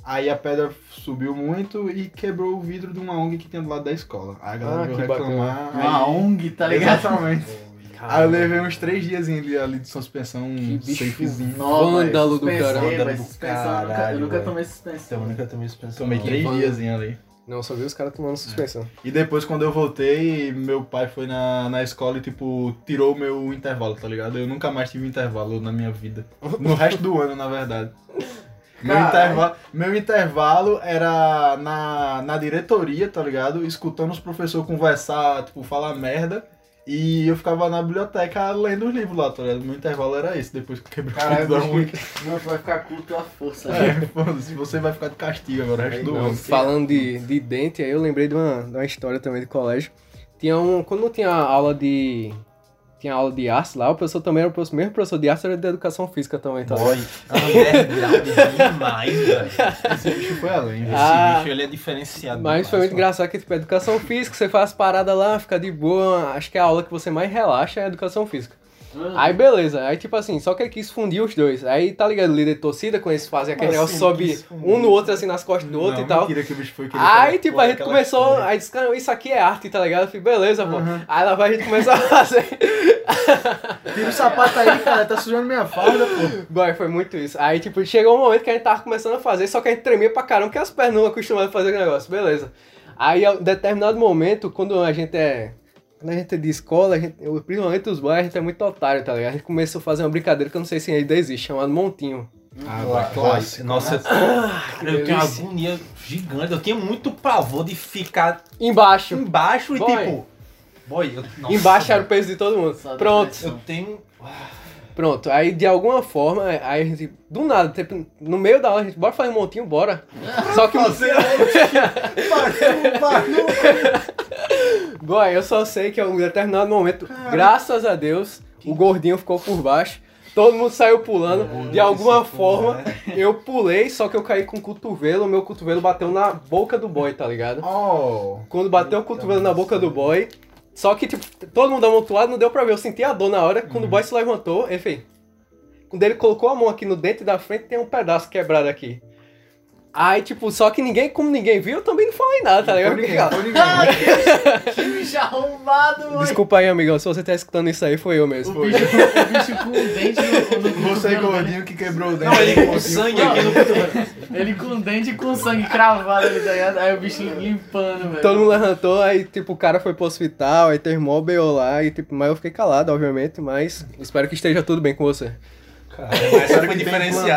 Aí a pedra subiu muito e quebrou o vidro de uma ONG que tinha do lado da escola. Aí a galera Ah, veio reclamar. Uma aí- ONG, tá ligado? Exatamente. Aí eu levei uns três dias ali, ali de suspensão, Que um bicho safezinho. Vândalo do caralho. suspensão, eu nunca- caralho, Eu nunca velho. tomei suspensão. Então, nunca tomei suspensão. Tomei três Vândalo. dias ali. Não, só vi os caras tomando suspensão. E depois, quando eu voltei, meu pai foi na, na escola e, tipo, tirou o meu intervalo, tá ligado? Eu nunca mais tive intervalo na minha vida. No resto do ano, na verdade. Meu intervalo, meu intervalo era na, na diretoria, tá ligado? Escutando os professores conversar, tipo, falar merda. E eu ficava na biblioteca lendo os livros lá, tá ligado? Meu intervalo era esse, depois que eu quebrei o Caralho, bicho, ONG. Não, tu vai ficar culto à força. né? É, foda-se, você vai ficar de castigo agora o resto do ano. falando de, de dente, aí eu lembrei de uma, de uma história também de colégio. Tinha um. Quando não tinha aula de. Tinha aula de arte lá, o professor também era o professor, mesmo professor de arte era de educação física também, tá? Boy, underground demais, velho. Esse bicho foi além, velho. Esse Ah. bicho, ele é diferenciado. Mas foi muito demais, engraçado que, tipo, educação física, você faz parada lá, fica de boa. Acho que a aula que você mais relaxa é a educação física. Aí beleza, aí tipo assim, só que ele quis fundir os dois. Aí tá ligado, o líder de torcida, quando eles fazem aquele negócio, sobe um no outro, assim, nas costas do outro Não, e tal. que o bicho foi Aí, tipo, a gente começou, história. aí disse, cara, isso aqui é arte, tá ligado? Eu falei, beleza, pô. Aí lá vai a gente começou a fazer. Tira o sapato aí, cara, tá sujando minha farda, pô. Boy, foi muito isso. Aí, tipo, chegou um momento que a gente tava começando a fazer, só que a gente tremia pra caramba, porque as pernas não acostumadas a fazer aquele negócio, beleza. Aí, um determinado momento, quando a gente é. Quando a gente é de escola, a gente, principalmente os boys, a gente é muito otário, tá ligado? A gente começou a fazer uma brincadeira que eu não sei se ainda existe, chamado Montinho. Ah, clássico. Nossa, Ah, eu tenho uma agonia gigante. Eu tinha muito pavor de ficar Embaixo. embaixo e Boy. tipo. Boy, eu, nossa, Embaixo era o peso de todo mundo. Pronto. Eu tenho. Pronto, aí de alguma forma, aí a gente, do nada, tipo, no meio da aula, a gente, bora fazer um montinho, bora. Só que Boy, eu só sei que em um determinado momento, graças a Deus, o gordinho ficou por baixo. Todo mundo saiu pulando. De alguma forma, fuder, eu pulei, só que eu caí com o cotovelo. Meu cotovelo bateu na boca do boy, tá ligado? Oh. Quando bateu o cotovelo na boca do boy. Só que, tipo, todo mundo amontoado, não deu pra ver. Eu senti a dor na hora. Quando o boy se levantou, ele fez. Quando ele colocou a mão aqui no dente da frente, tem um pedaço quebrado aqui. Aí, tipo, só que ninguém, como ninguém viu, eu também não falei nada, tá ligado? Ninguém, ninguém. Que bicho arrombado, mano. Desculpa aí, amigão, se você tá escutando isso aí, foi eu mesmo. O bicho, o bicho com o dente no, no Você cotovelo, gordinho que quebrou o dente. Não, ele com sangue aqui no cotovelo. Ele com o dente e com sangue cravado ali, tá ligado? Aí o bicho limpando, velho. Todo mundo levantou, aí, tipo, o cara foi pro hospital, aí teve mó lá, e, tipo, mas eu fiquei calado, obviamente, mas espero que esteja tudo bem com você. Cara, essa Era que.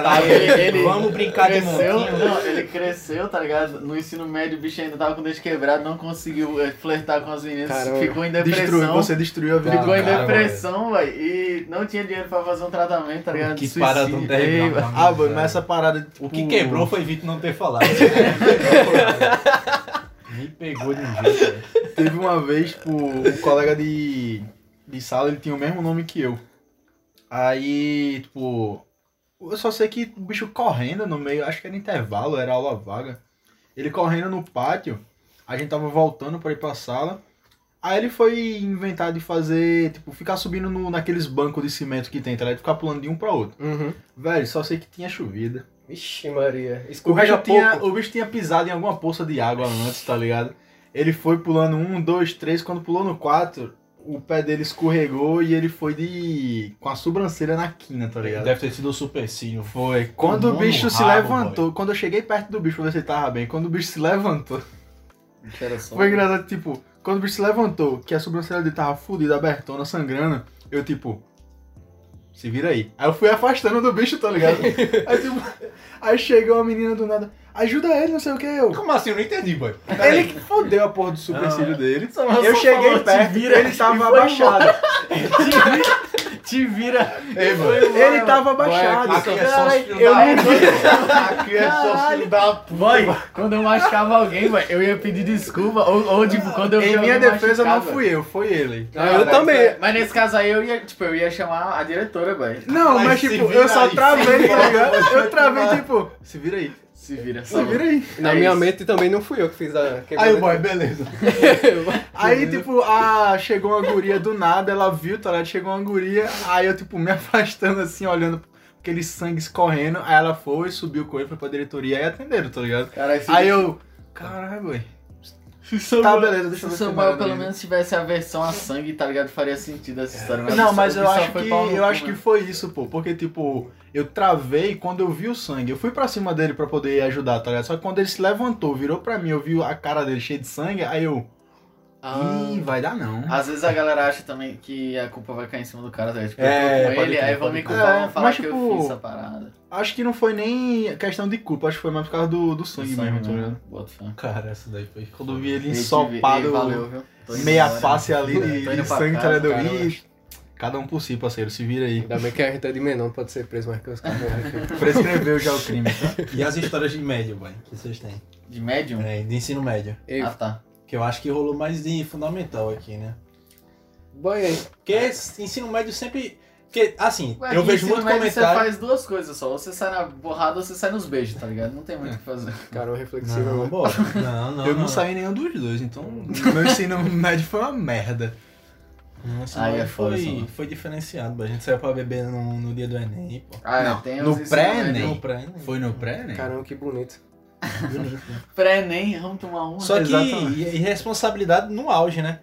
Aí ele, ele Vamos brincar de cresceu, montinho. não, ele cresceu, tá ligado? No ensino médio o bicho ainda tava com o dente quebrado, não conseguiu eh, flertar com as meninas, Caramba. ficou em Destruiu, depressão. você destruiu a vida Ficou em depressão, velho, e não tinha dinheiro pra fazer um tratamento, tá ligado? Que Suicídio. parada derribar. velho. Ah, boy, mas essa parada. O que tipo, quebrou foi Vitor não ter falado. Me pegou de um jeito, velho. Teve uma vez, tipo, um colega de, de sala, ele tinha o mesmo nome que eu. Aí, tipo, eu só sei que o bicho correndo no meio, acho que era intervalo, era aula vaga. Ele correndo no pátio, a gente tava voltando pra ir pra sala. Aí ele foi inventar de fazer, tipo, ficar subindo no, naqueles bancos de cimento que tem, tá ligado? Ficar pulando de um pra outro. Uhum. Velho, só sei que tinha chovido. Vixe, Maria. O bicho, tinha, pouco. o bicho tinha pisado em alguma poça de água antes, tá ligado? Ele foi pulando um, dois, três. Quando pulou no quatro, o pé dele escorregou e ele foi de. com a sobrancelha na quina, tá ligado? Deve ter sido o supercílio. Foi. Quando o bicho se rabo, levantou, quando eu cheguei perto do bicho pra ver se ele tava bem, quando o bicho se levantou, só- foi engraçado, tipo, quando o bicho se levantou, que a sobrancelha dele tava fudida, abertona, sangrando, eu tipo. Se vira aí. Aí eu fui afastando do bicho, tá ligado? aí, tipo, aí chegou uma menina do nada, ajuda ele, não sei o que, eu. Como assim? Eu não entendi, boy. Ele que fodeu a porra do supercílio dele. Eu cheguei falou, te perto, vira ele tava abaixado. Te vira. Ei, Ele tava abaixado. Aqui é eu não puta. Aqui é só os filhos da puta. Boy, quando eu machucava alguém, boy, eu ia pedir desculpa. Ou, ou tipo, quando eu vi Em minha defesa não fui eu, foi ele. Ah, eu também. Mas nesse caso aí eu ia, tipo, eu ia chamar a diretora, boy. Não, Mas mas tipo, eu só aí, travei, tá ligado? Eu travei, tipo, se vira aí. Se vira. Se vira aí. Na É minha isso. mente também não fui eu que fiz a. Aí boy, beleza. Aí, tipo, a... chegou uma guria do nada, ela viu, tá ligado? Chegou uma guria, aí eu, tipo, me afastando assim, olhando aquele sangue escorrendo. Aí ela foi, subiu com ele, foi pra diretoria, aí atenderam, tá ligado? Se Aí eu, caralho, boy. Tá, beleza, deixa Se eu o ver Samuel se pelo menos tivesse aversão a sangue, tá ligado? Faria sentido essa história. Não, o mas eu acho que eu acho que foi isso, pô. Porque, tipo, eu travei quando eu vi o sangue. Eu fui pra cima dele pra poder ajudar, tá ligado? Só que quando ele se levantou, virou pra mim, eu vi a cara dele cheia de sangue, aí eu. Ah. Ih, vai dar não. Às vezes a galera acha também que a culpa vai cair em cima do cara, tá? Tipo, É, eu tô com pode ele, crer, aí vão me culpar, É, vão falar mas, que eu tipo, fiz essa parada. Acho que não foi nem questão de culpa, acho que foi mais por causa do, do sangue, Sangue mesmo, tá ligado? bota fé. Cara, essa daí foi. Quando eu vi ele ensopado, meia embora. face ali de, de sangue, tá ligado? Cada um por si, parceiro, se vira aí. Ainda bem que a gente é de menor, não pode ser preso mais que os caras. aqui. Prescreveu já o crime, tá? E as histórias de médio, boy, que vocês têm? De médium? É, de ensino médio. Ei, Ah, tá. Que eu acho que rolou mais de fundamental aqui, né? aí. Porque ensino médio sempre. Porque, assim, Ué, eu vejo muito médio Você comentário. faz duas coisas só. Ou você sai na borrada ou você sai nos beijos, tá ligado? Não tem muito o que fazer. Cara, reflexivo, Não, mano. bora. Não, não. eu não, saí nenhum dos dois, então meu ensino médio foi uma merda. Não, ensino Aí é foi, Samuel. foi diferenciado. A gente saiu pra beber no, no dia do Enem, pô. Ah, Não, tem no pré-ENEM. pré, Foi no pré, né? Caramba, que bonito. Pré-ENEM, vamos tomar uma. Só que Exatamente. e, e responsabilidade no auge, né?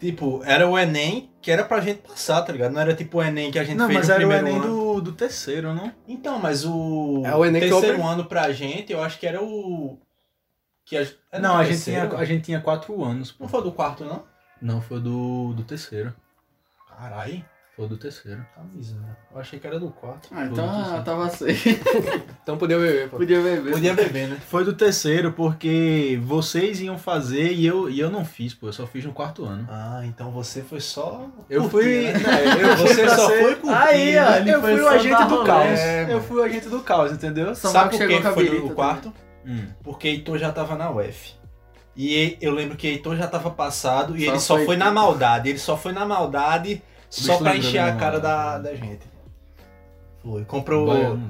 Tipo, era o Enem que era pra gente passar, tá ligado? Não era tipo o Enem que a gente Não, fez mas no era o primeiro Enem ano. do, do terceiro, não? Então, mas o, É o Enem que terceiro eu- ano pra gente, eu acho que era o... Que a... era não, a gente, tinha, a gente tinha quatro anos, pô. Não foi do quarto, não? Não, foi do, do terceiro. Caralho, Foi do terceiro. camisa, né? Eu achei que era do quarto. Ah, então ah, tava safe. Então podia beber, pô. Podia beber. Podia beber, né? Foi do terceiro porque vocês iam fazer e eu, e eu não fiz, pô. Eu só fiz no quarto ano. Ah, então você foi só... Eu fui. né? né, eu Você só ser- foi curtir. Aí, ó, né? ele Eu foi fui o agente do rolê. caos. É, eu fui o agente do caos, entendeu? São Sabe por que foi do quarto? Hum. Porque Heitor já tava na UF. E eu lembro que Heitor já tava passado e Só ele só foi foi na maldade. Ele só foi na maldade só pra encher a cara da, da gente. Foi. Comprou, lembro.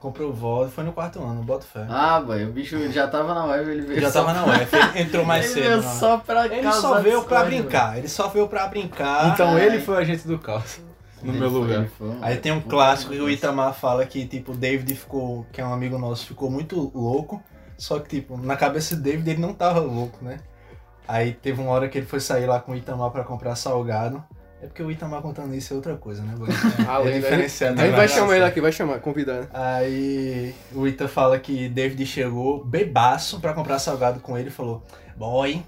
comprou voz, foi no quarto ano, bota fé. Ah, boy, o bicho já tava na web, ele veio já só tava na UF, ele entrou mais ele cedo. veio só pra Ele só veio pra discórdia, brincar, ele só veio pra brincar. Então Ah, ele é. foi o agente do caos. No Ele meu foi, lugar. foi Aí tem um puta clássico que o. Itamar fala que, tipo, o David ficou, que é um amigo nosso, ficou muito louco. Só que, tipo, na cabeça do David ele não tava louco, né? Aí teve uma hora que ele foi sair lá com o Itamar pra comprar salgado. É porque o Itamar contando isso é outra coisa, né? Ah, é lenda, diferenciado. A gente né? vai chamar ele aqui, vai chamar, convidar. né? Aí o Ita fala que David chegou bebaço pra comprar salgado com ele e falou: Boy,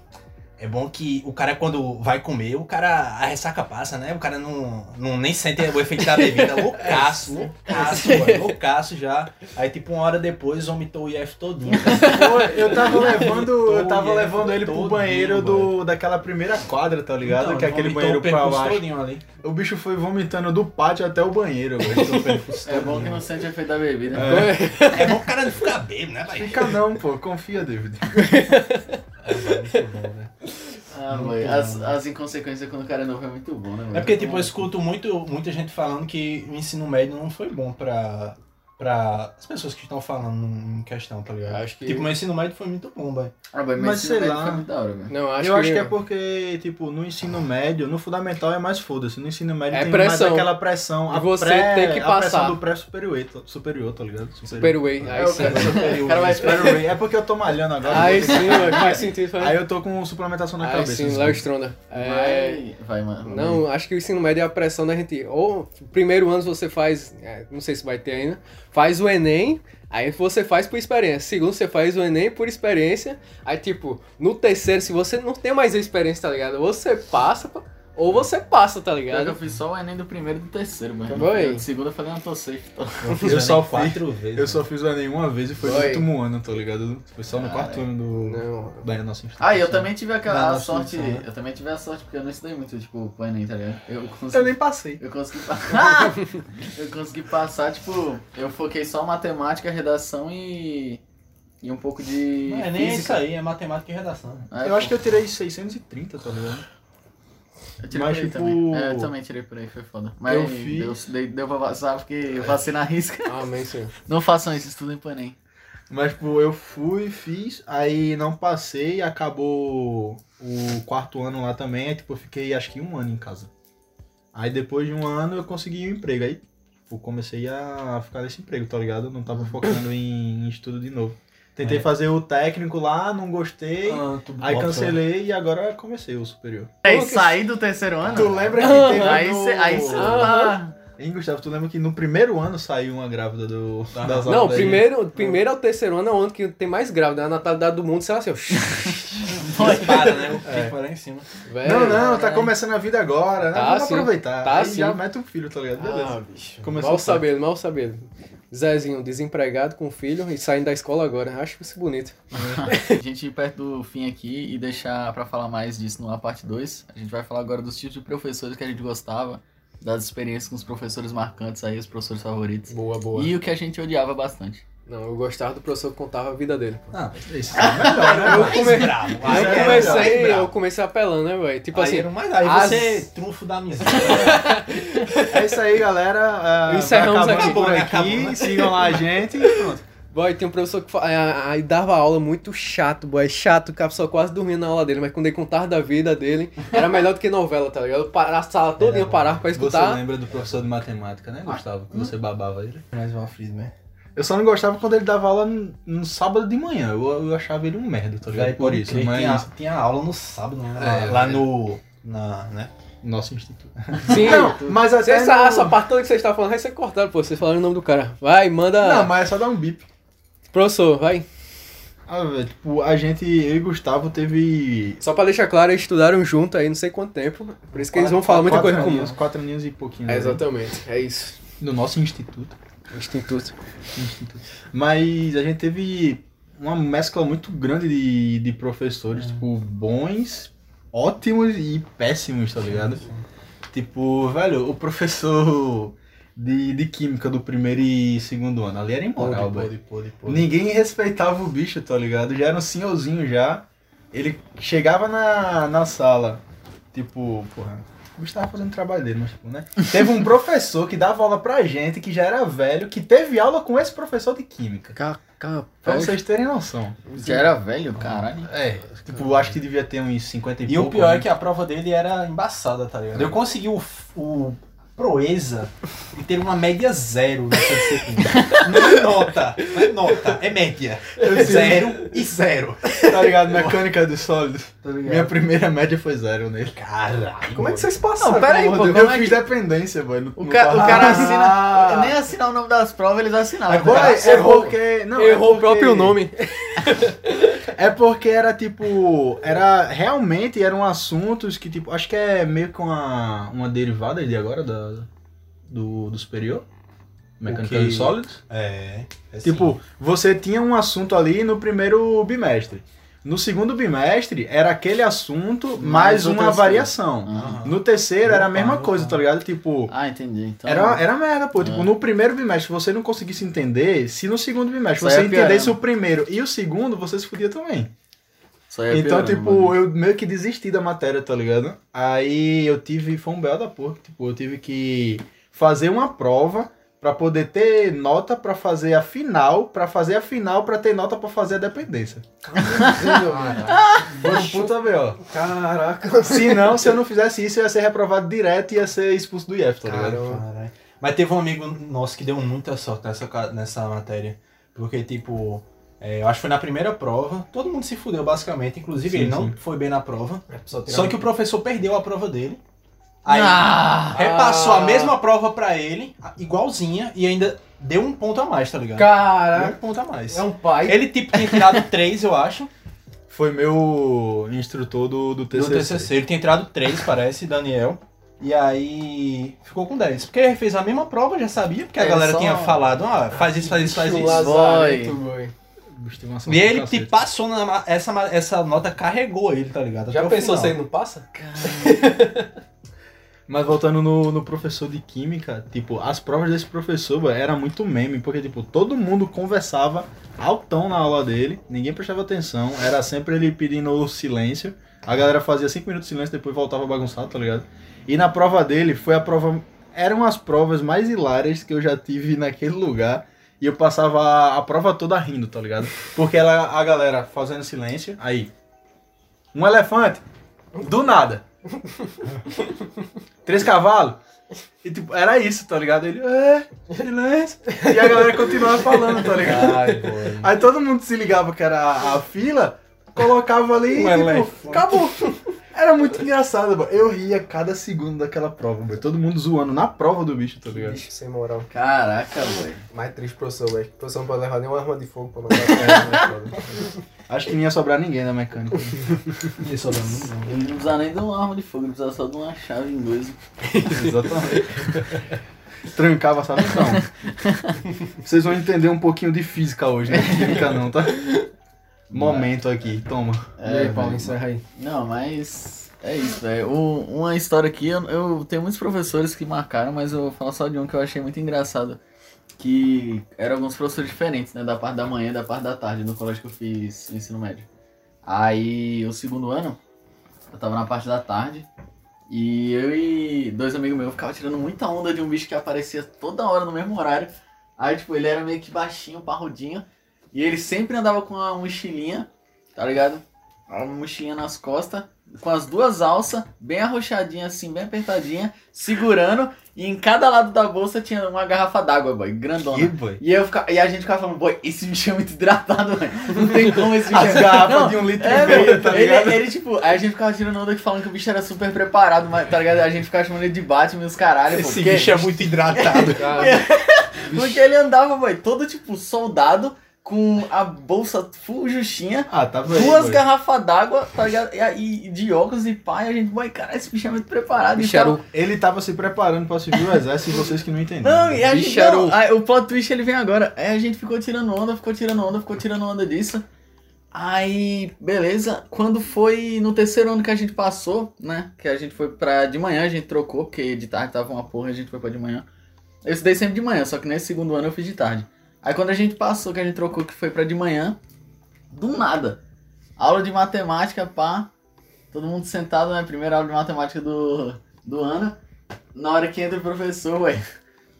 é bom que o cara quando vai comer, o cara a ressaca passa, né? O cara não, não nem sente o efeito da bebida. Loucaço, loucaço, boy, loucaço já. Aí tipo uma hora depois vomitou o IF todinho. Pô, Eu tava levando, eu tava levando ele pro banheiro do, daquela primeira quadra, tá ligado? Então, que é aquele banheiro pra baixo. ali. O bicho foi vomitando do pátio até o banheiro. É bom que não sente o efeito da bebida. É bom o cara não ficar bêbado, né, pai? Fica não, pô. Confia, David. Muito bom, velho. Ah, bom. as, as inconsequências quando o cara é novo é muito bom, né? boy? É porque, tipo, eu escuto muito, muita gente falando que o ensino médio não foi bom pra, pra as pessoas que estão falando em questão, tá ligado? Acho que- Tipo, meu ensino médio foi muito bom, velho. Ah, mas, Mas sei lá. foi muito da hora, velho. Não, acho eu que... acho que é porque, tipo, no ensino médio, no fundamental é mais foda-se. No ensino médio É tem pressão. mais aquela pressão. A você pré, tem que A passar. pressão do pré-superior, tá- superior, tá ligado? Aí É, sim. Superior. Superway. É porque eu tô malhando agora. Aí que- sim, mano, faz sentido. Faz... Aí eu tô com suplementação na Aí cabeça. sim. Léo Stronda. É... Vai, vai, mano. Não, acho que o ensino médio é a pressão da gente. Ou primeiro ano você faz, é, não sei se vai ter ainda, faz o Enem, aí você faz por experiência. Segundo, você faz o Enem por experiência. Aí, tipo, no terceiro, se você não tem mais experiência, tá ligado? Você passa, pô, ou você passa, tá que eu ligado? fiz só o Enem do primeiro e do terceiro, mano. Foi? Do segundo eu falei, não, tô safe. Tô... Eu só fiz- quatro vezes. Eu só fiz o Enem uma vez e foi no Foi. último ano, tá ligado? Foi só no Cara, quarto ano do, Não. da nossa instituição. Ah, e eu também tive aquela sorte. instituição, né? Eu também tive a sorte, porque eu não estudei muito, tipo, pro Enem, tá ligado? Eu consegui. Eu nem passei. Eu consegui passar. eu consegui passar, tipo, eu foquei só matemática, redação e. E um pouco de. Não é nem isso física. aí, é matemática e redação. É, eu acho que pô, eu tirei 630, tá ligado? Eu tirei mas, por aí tipo, também. É, eu também tirei por aí, foi foda. Mas eu fiz- deu, deu, pra passar porque eu passei na risca. Amém, senhor. Não façam isso, estudem pro Enem. Mas, tipo, eu fui, fiz, aí não passei, acabou o quarto ano lá também, aí, tipo, eu fiquei acho que um ano em casa. Aí depois de um ano eu consegui um emprego, aí tipo, comecei a ficar nesse emprego, tá ligado? Eu não tava focando em, em estudo de novo. Tentei É. fazer o técnico lá, não gostei, Ah, aí bota- cancelei e agora comecei o superior. Aí, saí do terceiro ano? Tu lembra que teve Aí no... você aí cê tá. Hein, Gustavo, tu lembra que no primeiro ano saiu uma grávida do, Tá. das Não, aulas da primeiro, primeiro ao terceiro ano é o ano que tem mais grávida. A natalidade do mundo, sei lá assim, ó. Para, né? O É. lá em cima. Velho. Não, não, tá começando a vida agora, né? Tá, Vamos sim. aproveitar. Tá, Aí sim. já mete um filho, tá ligado? Beleza. Ah, bicho. Começou mal sabendo, mal sabendo. Zezinho, desempregado com filho e saindo da escola agora. Acho isso bonito. A gente ir perto do fim aqui e deixar pra falar mais disso numa parte 2. A gente vai falar agora dos tipos de professores que a gente gostava, das experiências com os professores marcantes aí, os professores favoritos. Boa, boa. E o que a gente odiava bastante. Não, eu gostava do professor que contava a vida dele. Ah, Isso é melhor, né? Eu, come... bravo. eu Aí é comecei, eu comecei apelando, né, velho? Tipo aí assim, era mais- aí as- você é trunfo da amizade. É isso aí, galera. Ah, Encerramos aqui. por Acabou, né? aqui. Acabou, né? Sigam lá a gente e pronto. boy, tem um professor que aí dava aula muito chato, boy, chato, que a pessoa quase dormia na aula dele, mas quando ele contava da vida dele, era melhor do que novela, tá ligado? A sala todinha parava pra Você escutar. lembra do professor de matemática, né, Gustavo? Que você babava ele. Mais uma Friedman. Eu só não gostava quando ele dava aula no, no sábado de manhã. Eu, eu achava ele um merda, tá ligado? Véi, Por isso, mas. Tinha, tinha aula no sábado, né? Lá, É, lá velho. no. Na, né? Nosso instituto. Sim, Não, mas até. Essa, no- essa parte toda que vocês estavam falando vai ser cortada, pô. Vocês falaram o nome do cara. Vai, manda. Não, mas é só dar um bip. Professor, vai. Ah, velho, tipo, a gente, eu e Gustavo teve. Só pra deixar claro, eles estudaram junto aí não sei quanto tempo. Por isso que eles vão falar muita quatro coisa comum. aninhos, Quatro aninhos e pouquinho. É, né? exatamente, é isso. No nosso instituto. Instituto. Mas a gente teve uma mescla muito grande de, de professores, tipo, bons, ótimos e péssimos, tá ligado? Tipo, velho, o professor de, de química do primeiro e segundo ano ali era imoral, velho. Ninguém respeitava o bicho, tá ligado? Já era um senhorzinho já. Ele chegava na, na sala, tipo, porra, o bicho tava fazendo o trabalho dele, mas tipo, né? Teve um professor que dava aula pra gente, que já era velho, que teve aula com esse professor de química. Pra vocês terem noção. Já era velho, caralho. É, tipo, acho que devia ter uns 50 e, E o pouco, pior né? é que a prova dele era embaçada, tá ligado? Eu consegui o, o proeza de ter uma média zero nessa disciplina. Não é nota, não é nota, é média. Zero e zero. Tá ligado? Mecânica dos sólidos. Tá? Minha primeira média foi zero nele. Caralho. Como é que vocês passaram? Não, pera aí, pô, Eu é fiz dependência, boy. no- O, ca o cara Ah. assina. Nem assinar o nome das provas, eles assinavam. Agora é porque. Não, é Errou o porque- próprio nome. É porque era tipo. Era. Realmente eram assuntos que, tipo. Acho que é meio que uma, uma derivada de agora da, do, do superior. Mecânica dos sólidos. É. é Tipo, você tinha um assunto ali no primeiro bimestre. No segundo bimestre era aquele assunto mais, Mais uma terceiro. variação. Aham. No terceiro era a mesma coisa, tá ligado? Tipo. Ah, entendi. Então, Era, era merda, pô. Tipo, É. no primeiro bimestre você não conseguisse entender, se no segundo bimestre Só você ia piorando. entendesse o primeiro e o segundo, você se fudia também. Só ia Então, piorando, tipo, mano. eu meio que desisti da matéria, tá ligado? Aí eu tive, foi um belo da porra, tipo, eu tive que fazer uma prova pra poder ter nota pra fazer a final, pra fazer a final pra ter nota pra fazer a dependência. Um puta B.O. Caraca. Se não, se eu não fizesse isso, eu ia ser reprovado direto e ia ser expulso do IF, tá ligado? Caralho. Mas teve um amigo nosso que deu muita sorte nessa, nessa matéria. Porque, tipo, é, eu acho que foi na primeira prova, todo mundo se fudeu basicamente, inclusive Sim, ele não sim. foi bem na prova. É, só Só um- que o professor perdeu a prova dele. Aí Ah! repassou Ah. a mesma prova pra ele, igualzinha, e ainda deu um ponto a mais, tá ligado? Deu Caraca. um ponto a mais. É um pai. Ele, tipo, tinha tirado três, eu acho, Foi meu instrutor do, do do TCC. TCC. Ele tinha tirado três, parece, Daniel. E aí ficou com 10. Porque ele fez a mesma prova, já sabia, porque a É, galera só- tinha falado, ah, faz isso, faz isso, faz isso. lazareto, boy. E ele tipo, passou na essa, essa nota carregou ele, tá ligado? Já pensou se ele não passa? Mas voltando no, no professor de química, tipo, as provas desse professor era muito meme, porque, tipo, todo mundo conversava altão na aula dele, ninguém prestava atenção, era sempre ele pedindo silêncio, a galera fazia cinco minutos de silêncio, depois voltava bagunçado, tá ligado? E na prova dele, foi a prova, eram as provas mais hilárias que eu já tive naquele lugar, e eu passava a, a prova toda rindo, tá ligado? Porque ela, a galera fazendo silêncio, aí, um elefante, do nada. Três cavalos. E tipo, era isso, tá ligado? Ele, é, silêncio. E a galera continuava falando, tá ligado? Ai. Aí todo mundo se ligava que era a, a fila, colocava ali e tipo, acabou. Era muito engraçado, mano. Eu ria cada segundo daquela prova, mano. Todo mundo zoando na prova do bicho, tá ligado? Bicho, sem moral. Caraca, velho. Mais triste professor, velho. O professor não pode levar nenhuma arma de fogo pra matar a criança, Acho que não ia sobrar ninguém na mecânica. Isso eu lembro, não. Ele não precisava nem de uma arma de fogo, ele precisava só de uma chave inglesa. Exatamente. Trancava, sabe? Então, vocês vão entender um pouquinho de física hoje, né? Química não, tá? Momento aqui, toma. E aí, Paulo, encerra aí. Não, mas é isso, velho. Uma história aqui, eu, eu tenho muitos professores que marcaram, mas eu vou falar só de um que eu achei muito engraçado. Que eram alguns professores diferentes, né? Da parte da manhã e da parte da tarde, no colégio que eu fiz ensino médio. Aí, o segundo ano, eu tava na parte da tarde. E eu e dois amigos meus ficavam tirando muita onda de um bicho que aparecia toda hora no mesmo horário. Aí, tipo, ele era meio que baixinho, parrudinho. E ele sempre andava com uma mochilinha, tá ligado? Uma mochilinha nas costas, com as duas alças, bem arrochadinha assim, bem apertadinha, segurando. E em cada lado da bolsa tinha uma garrafa d'água, boy, grandona. boy? E, eu e a gente ficava falando, boy, esse bicho é muito hidratado, velho. Não tem como esse bicho As é- garrafas Não, de um litro é, e meio, tá ele, ligado? ele, tipo, aí a gente ficava tirando onda que falando que o bicho era super preparado, mas, tá ligado? A gente ficava chamando ele de Batman e os caralho, pô, Esse porque, bicho é muito hidratado. porque ele andava, boy, todo tipo soldado, com a bolsa full justinha, Ah, tá bem. duas garrafas d'água, tá ligado? E, aí, de óculos e e a gente, boy, cara, esse bicho é muito preparado. Bicho e tal. era o- Ele tava se preparando pra servir o exército e vocês que não entenderam. Não, e a gente, Bicho não, o- aí o plot twist ele vem agora. Aí a gente ficou tirando onda, ficou tirando onda, ficou tirando onda disso. Aí, beleza. Quando foi no terceiro ano que a gente passou, né? Que a gente foi pra de manhã, a gente trocou, porque de tarde tava uma porra, a gente foi pra de manhã. Eu estudei sempre de manhã, só que nesse segundo ano eu fiz de tarde. Aí quando a gente passou, que a gente trocou, que foi pra de manhã, do nada. Aula de matemática, pá. Todo mundo sentado, né? Primeira aula de matemática do, do ano. Na hora que entra o professor, ué.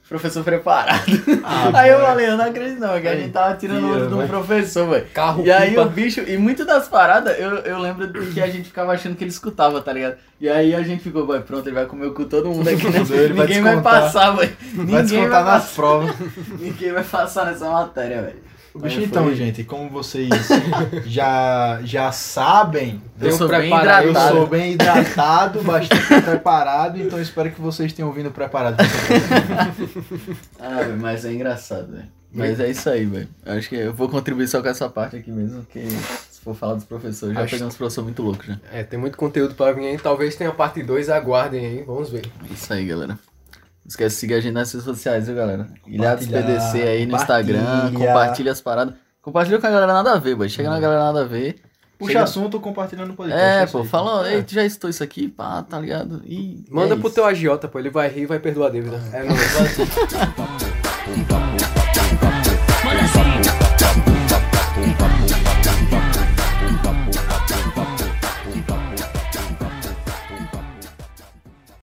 Professor preparado. Ah, aí eu falei, eu não acredito não, que a gente tava tirando Mentira, onda de um vai. professor, velho. Carro E aí pipa. o bicho, e muito das paradas, eu, eu lembro de que a gente ficava achando que ele escutava, tá ligado? E aí a gente ficou, vai, pronto, ele vai comer o cu todo mundo aqui, né? Ele vai Ninguém vai, descontar. passar, velho. Vai descontar vai, nas provas. ninguém vai passar nessa matéria, velho. O então, foi- gente, como vocês já, já sabem, Eu sou bem preparado. eu hidratado. sou bem hidratado, bastante preparado, então espero que vocês tenham vindo preparados. Ah, mas é engraçado, velho. Mas é isso aí, velho. Acho que eu vou contribuir só com essa parte aqui mesmo, porque se for falar dos professores, já Acho- pegamos professor muito louco já. É, tem muito conteúdo pra vir aí. Talvez tenha parte 2, aguardem aí. Vamos ver. É Isso aí, galera. Não esquece de seguir a gente nas redes sociais, viu, galera? Ilhados PDC aí no Instagram, compartilha. as paradas. Compartilha com a galera nada a ver, boy. Chega na galera nada a ver. Puxa Chega- assunto compartilhando o podcast. É, isso pô, aí. fala, É. ei, tu já estou isso aqui, pá, tá ligado? E Manda é pro isso. teu agiota, pô. Ele vai rir e vai perdoar a dívida. É. Pum, pam,